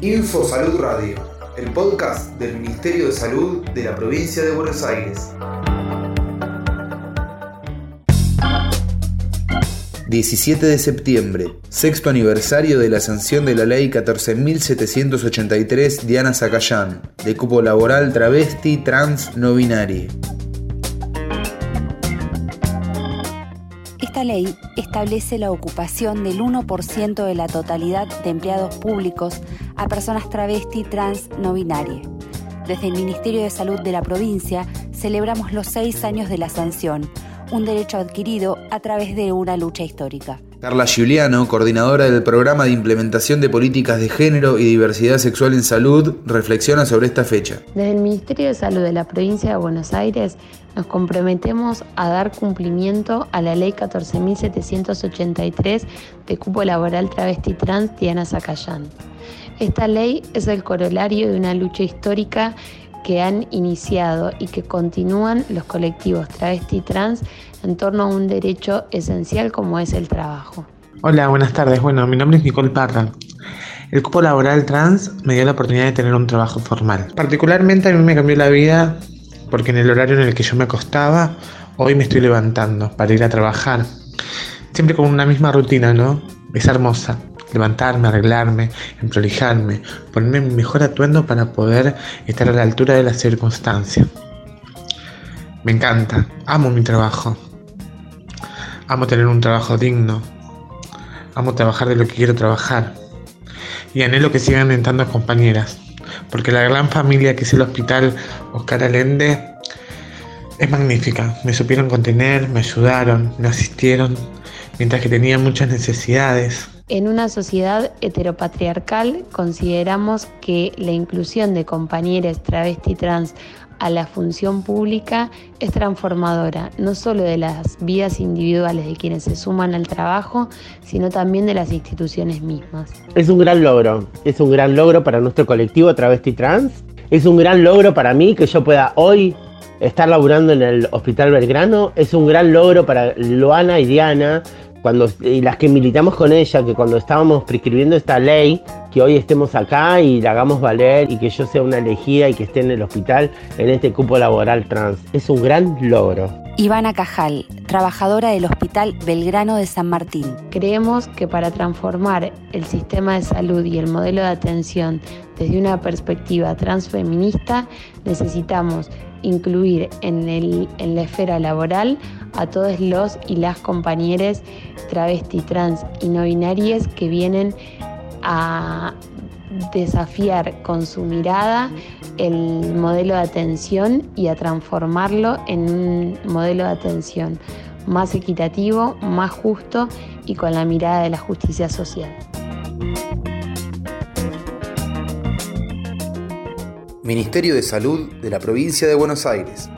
Info Salud Radio, el podcast del Ministerio de Salud de la provincia de Buenos Aires. 17 de septiembre, sexto aniversario de la sanción de la ley 14.783 Diana Zacayán, de cupo laboral travesti trans no binario. Esta ley establece la ocupación del 1% de la totalidad de empleados públicos a personas travesti trans no binarias. Desde el Ministerio de Salud de la provincia celebramos los seis años de la sanción, un derecho adquirido a través de una lucha histórica. Carla Giuliano, coordinadora del programa de implementación de políticas de género y diversidad sexual en salud, reflexiona sobre esta fecha. Desde el Ministerio de Salud de la provincia de Buenos Aires nos comprometemos a dar cumplimiento a la ley 14.783 de cupo laboral travesti trans Diana Zacayán. Esta ley es el corolario de una lucha histórica que han iniciado y que continúan los colectivos travesti trans en torno a un derecho esencial como es el trabajo. Hola, buenas tardes. Bueno, mi nombre es Nicole Parra. El cupo laboral trans me dio la oportunidad de tener un trabajo formal. Particularmente a mí me cambió la vida porque en el horario en el que yo me acostaba, hoy me estoy levantando para ir a trabajar. Siempre con una misma rutina, ¿no? Es hermosa levantarme, arreglarme, emprolijarme, ponerme mi mejor atuendo para poder estar a la altura de las circunstancias. Me encanta, amo mi trabajo, amo tener un trabajo digno, amo trabajar de lo que quiero trabajar. Y anhelo que sigan entrando compañeras, porque la gran familia que es el Hospital Oscar Allende es magnífica, me supieron contener, me ayudaron, me asistieron, mientras que tenía muchas necesidades en una sociedad heteropatriarcal consideramos que la inclusión de compañeros travesti trans a la función pública es transformadora, no solo de las vidas individuales de quienes se suman al trabajo, sino también de las instituciones mismas. Es un gran logro, es un gran logro para nuestro colectivo travesti trans, es un gran logro para mí que yo pueda hoy estar laburando en el Hospital Belgrano, es un gran logro para Luana y Diana, cuando, y las que militamos con ella, que cuando estábamos prescribiendo esta ley, que hoy estemos acá y la hagamos valer y que yo sea una elegida y que esté en el hospital en este cupo laboral trans. Es un gran logro. Ivana Cajal, trabajadora del Hospital Belgrano de San Martín. Creemos que para transformar el sistema de salud y el modelo de atención desde una perspectiva transfeminista, necesitamos incluir en, el, en la esfera laboral a todos los y las compañeras travesti, trans y no binarias que vienen a desafiar con su mirada el modelo de atención y a transformarlo en un modelo de atención más equitativo, más justo y con la mirada de la justicia social. Ministerio de Salud de la Provincia de Buenos Aires.